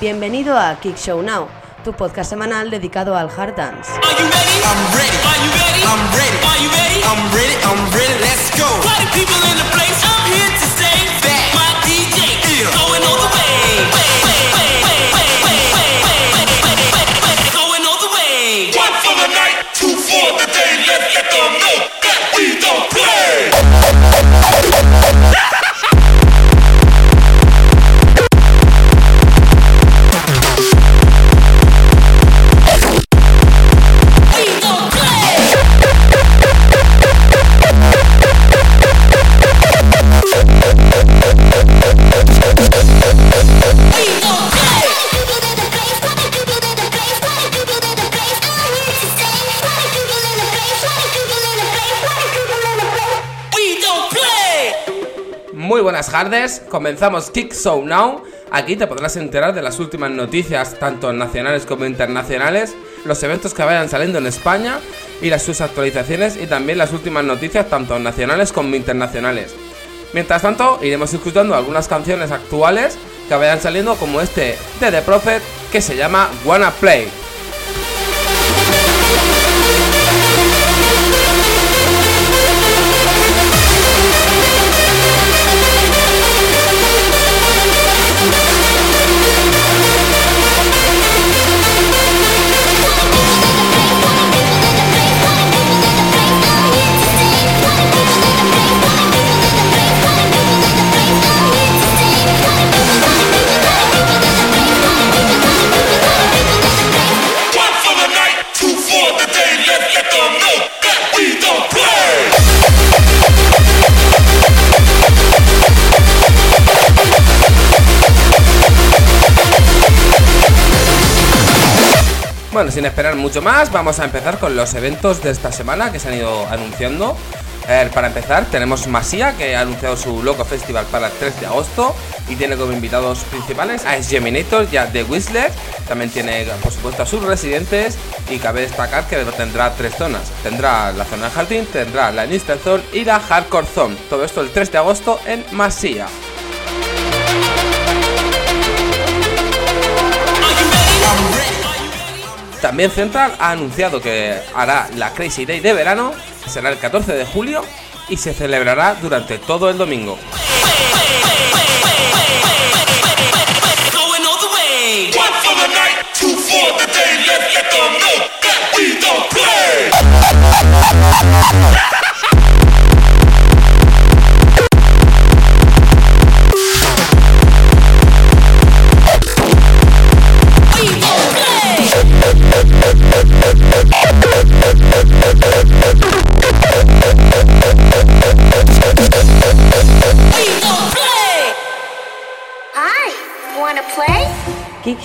Bienvenido a Kick Show Now, tu podcast semanal dedicado al hard dance. Are you ready? I'm ready. Are you ready? Buenas tardes, comenzamos Kick Show Now. Aquí te podrás enterar de las últimas noticias, tanto nacionales como internacionales, los eventos que vayan saliendo en España y las sus actualizaciones y también las últimas noticias, tanto nacionales como internacionales. Mientras tanto, iremos escuchando algunas canciones actuales que vayan saliendo, como este de The Prophet que se llama Wanna Play. Bueno, sin esperar mucho más, vamos a empezar con los eventos de esta semana que se han ido anunciando. Eh, para empezar, tenemos Masia, que ha anunciado su Loco Festival para el 3 de agosto y tiene como invitados principales a Geminator y a The Whistler. También tiene, por supuesto, a sus residentes y cabe destacar que tendrá tres zonas. Tendrá la zona de jardín, tendrá la Insta Zone y la Hardcore Zone. Todo esto el 3 de agosto en Masia. También Central ha anunciado que hará la Crazy Day de verano, será el 14 de julio y se celebrará durante todo el domingo.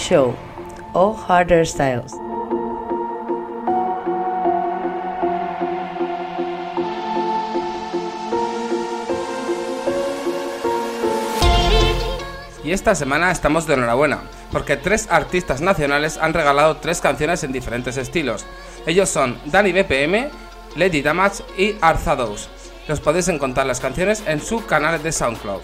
Show o Harder Styles. Y esta semana estamos de enhorabuena, porque tres artistas nacionales han regalado tres canciones en diferentes estilos. Ellos son Dani BPM, Lady Damage y Arzados. Los podéis encontrar las canciones en su canal de SoundCloud.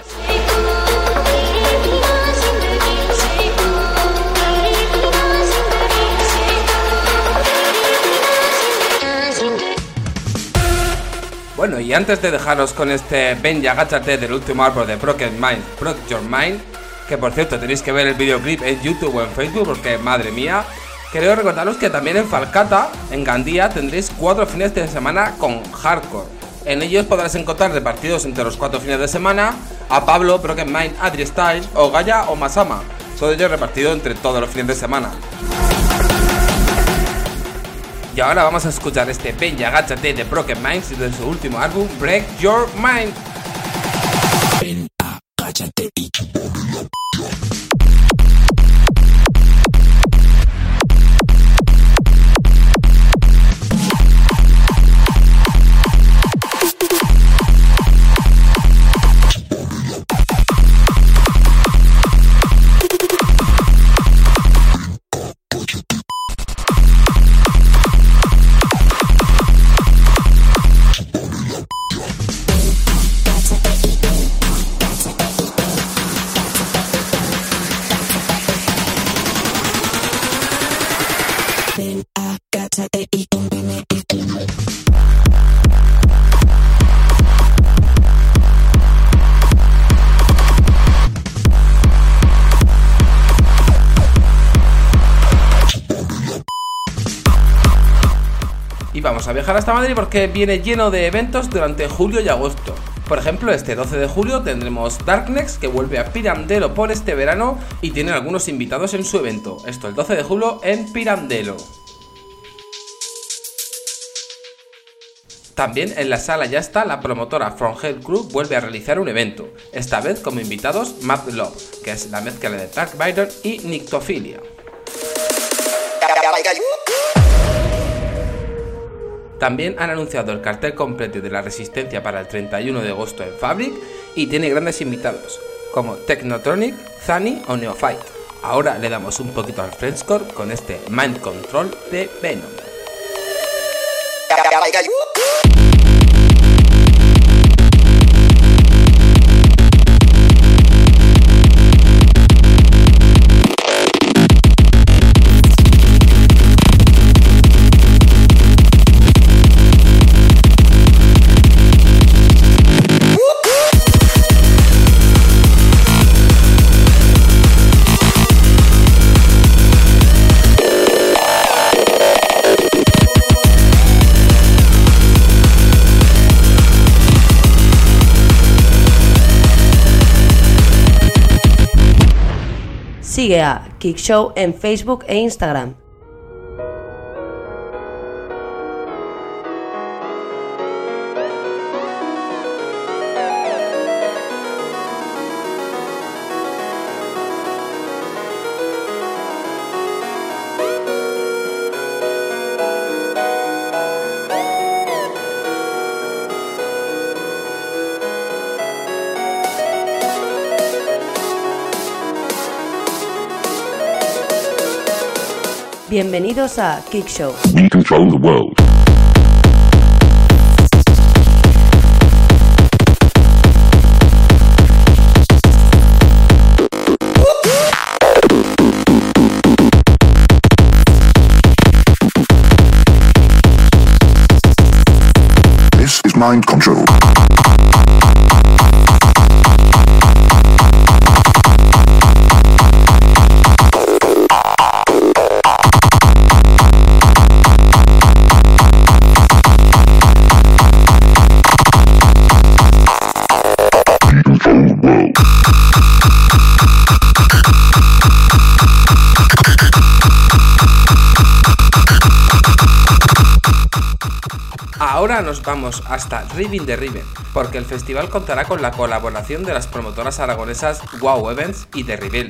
Bueno, y antes de dejaros con este Ven y agáchate del último árbol de Broken Mind, Broke Your Mind, que por cierto tenéis que ver el videoclip en YouTube o en Facebook porque madre mía, quería recordaros que también en Falcata, en Gandía, tendréis cuatro fines de semana con hardcore. En ellos podrás encontrar repartidos entre los cuatro fines de semana a Pablo, Broken Mind, Adri Styles o Gaia o Masama, todo ello repartido entre todos los fines de semana. Y ahora vamos a escuchar este y agáchate de Broken Minds de su último álbum Break Your Mind. Y vamos a viajar hasta Madrid porque viene lleno de eventos durante julio y agosto. Por ejemplo, este 12 de julio tendremos Darknex que vuelve a Pirandello por este verano y tiene algunos invitados en su evento. Esto el 12 de julio en Pirandello. También en la sala ya está la promotora From Hell Club vuelve a realizar un evento, esta vez como invitados Mad Love, que es la mezcla de Dark Vader y Nictophilia. También han anunciado el cartel completo de la Resistencia para el 31 de agosto en Fabric y tiene grandes invitados, como Technotronic, Zani o Neophyte. Ahora le damos un poquito al Frenchcore con este Mind Control de Venom. Sigue a Kick Show en Facebook e Instagram. Bienvenidos a Kick Show. We control the world. This is mind control. Ahora nos vamos hasta Ribbing de porque el festival contará con la colaboración de las promotoras aragonesas Wow Events y The Rebel.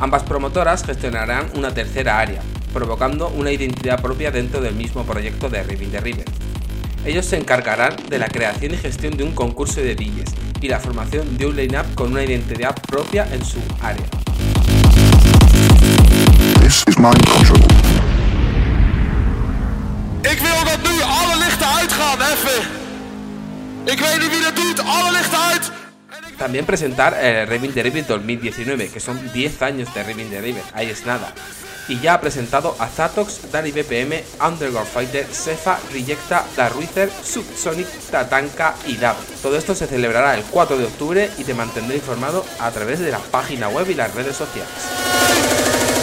Ambas promotoras gestionarán una tercera área, provocando una identidad propia dentro del mismo proyecto de de Riven. Ellos se encargarán de la creación y gestión de un concurso de DJs y la formación de un line-up con una identidad propia en su área. Ik wil dat nu alle lichten. También presentar el Ribbing the Ribbon 2019, que son 10 años de Ribbing the Ribbon, ahí es nada. Y ya ha presentado a Zatox, Dali BPM, Underground Fighter, Sefa, Rejecta, Darruizer, Subsonic, Tatanka y Dab. Todo esto se celebrará el 4 de octubre y te mantendré informado a través de la página web y las redes sociales.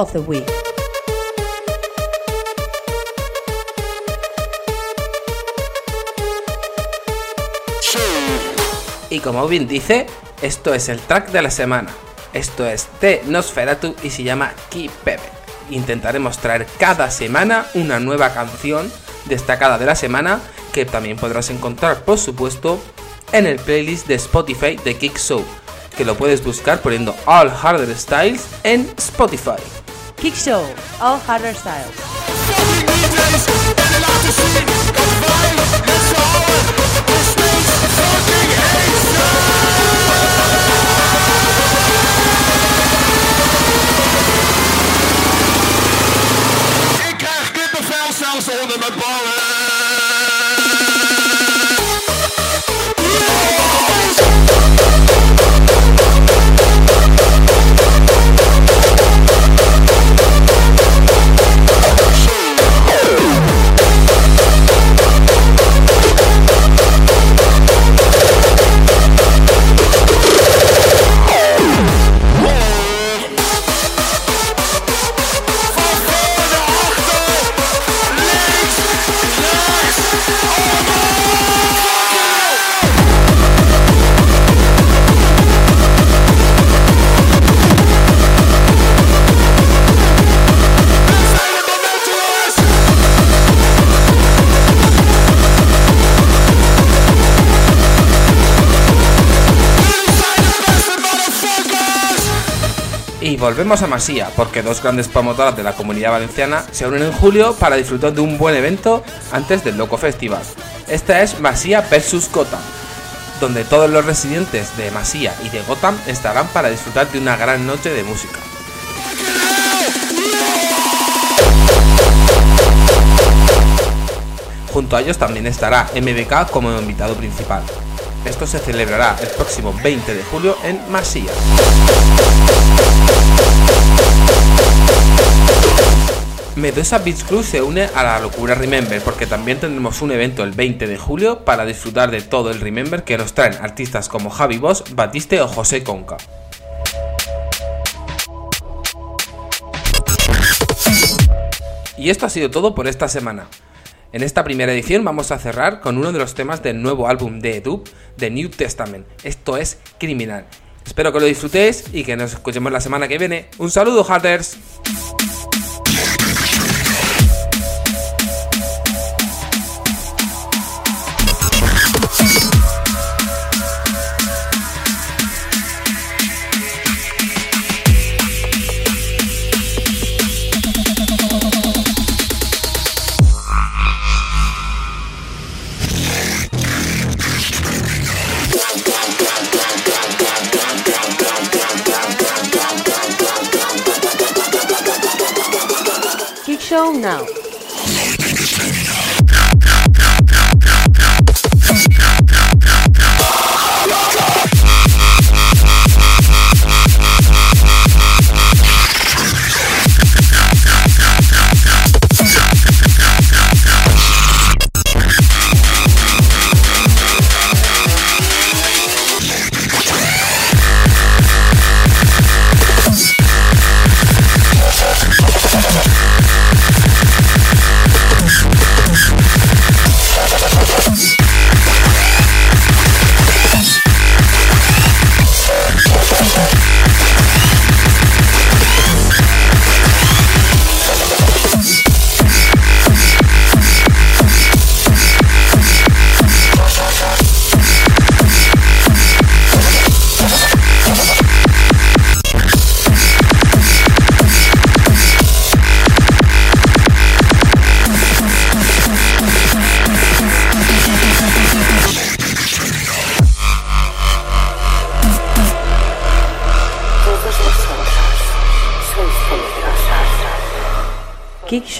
Of the Week. Y como bien dice, esto es el track de la semana. Esto es de Nosferatu y se llama Keep Pepe. Intentaremos traer cada semana una nueva canción destacada de la semana que también podrás encontrar, por supuesto, en el playlist de Spotify de Kick Show, que lo puedes buscar poniendo All Harder Styles en Spotify. Kick Show, All Harder Styles. Y volvemos a Masía, porque dos grandes promotoras de la comunidad valenciana se unen en julio para disfrutar de un buen evento antes del Loco Festival. Esta es Masía vs Gotham, donde todos los residentes de Masía y de Gotham estarán para disfrutar de una gran noche de música. Junto a ellos también estará MBK como invitado principal. Esto se celebrará el próximo 20 de julio en Masía. Medusa Beach Club se une a la locura Remember porque también tendremos un evento el 20 de julio para disfrutar de todo el Remember que nos traen artistas como Javi Boss, Batiste o José Conca. Y esto ha sido todo por esta semana. En esta primera edición vamos a cerrar con uno de los temas del nuevo álbum de Edu, The New Testament. Esto es Criminal. Espero que lo disfrutéis y que nos escuchemos la semana que viene. Un saludo, Hatters. Show Now.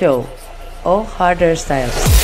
Show, All Harder Styles.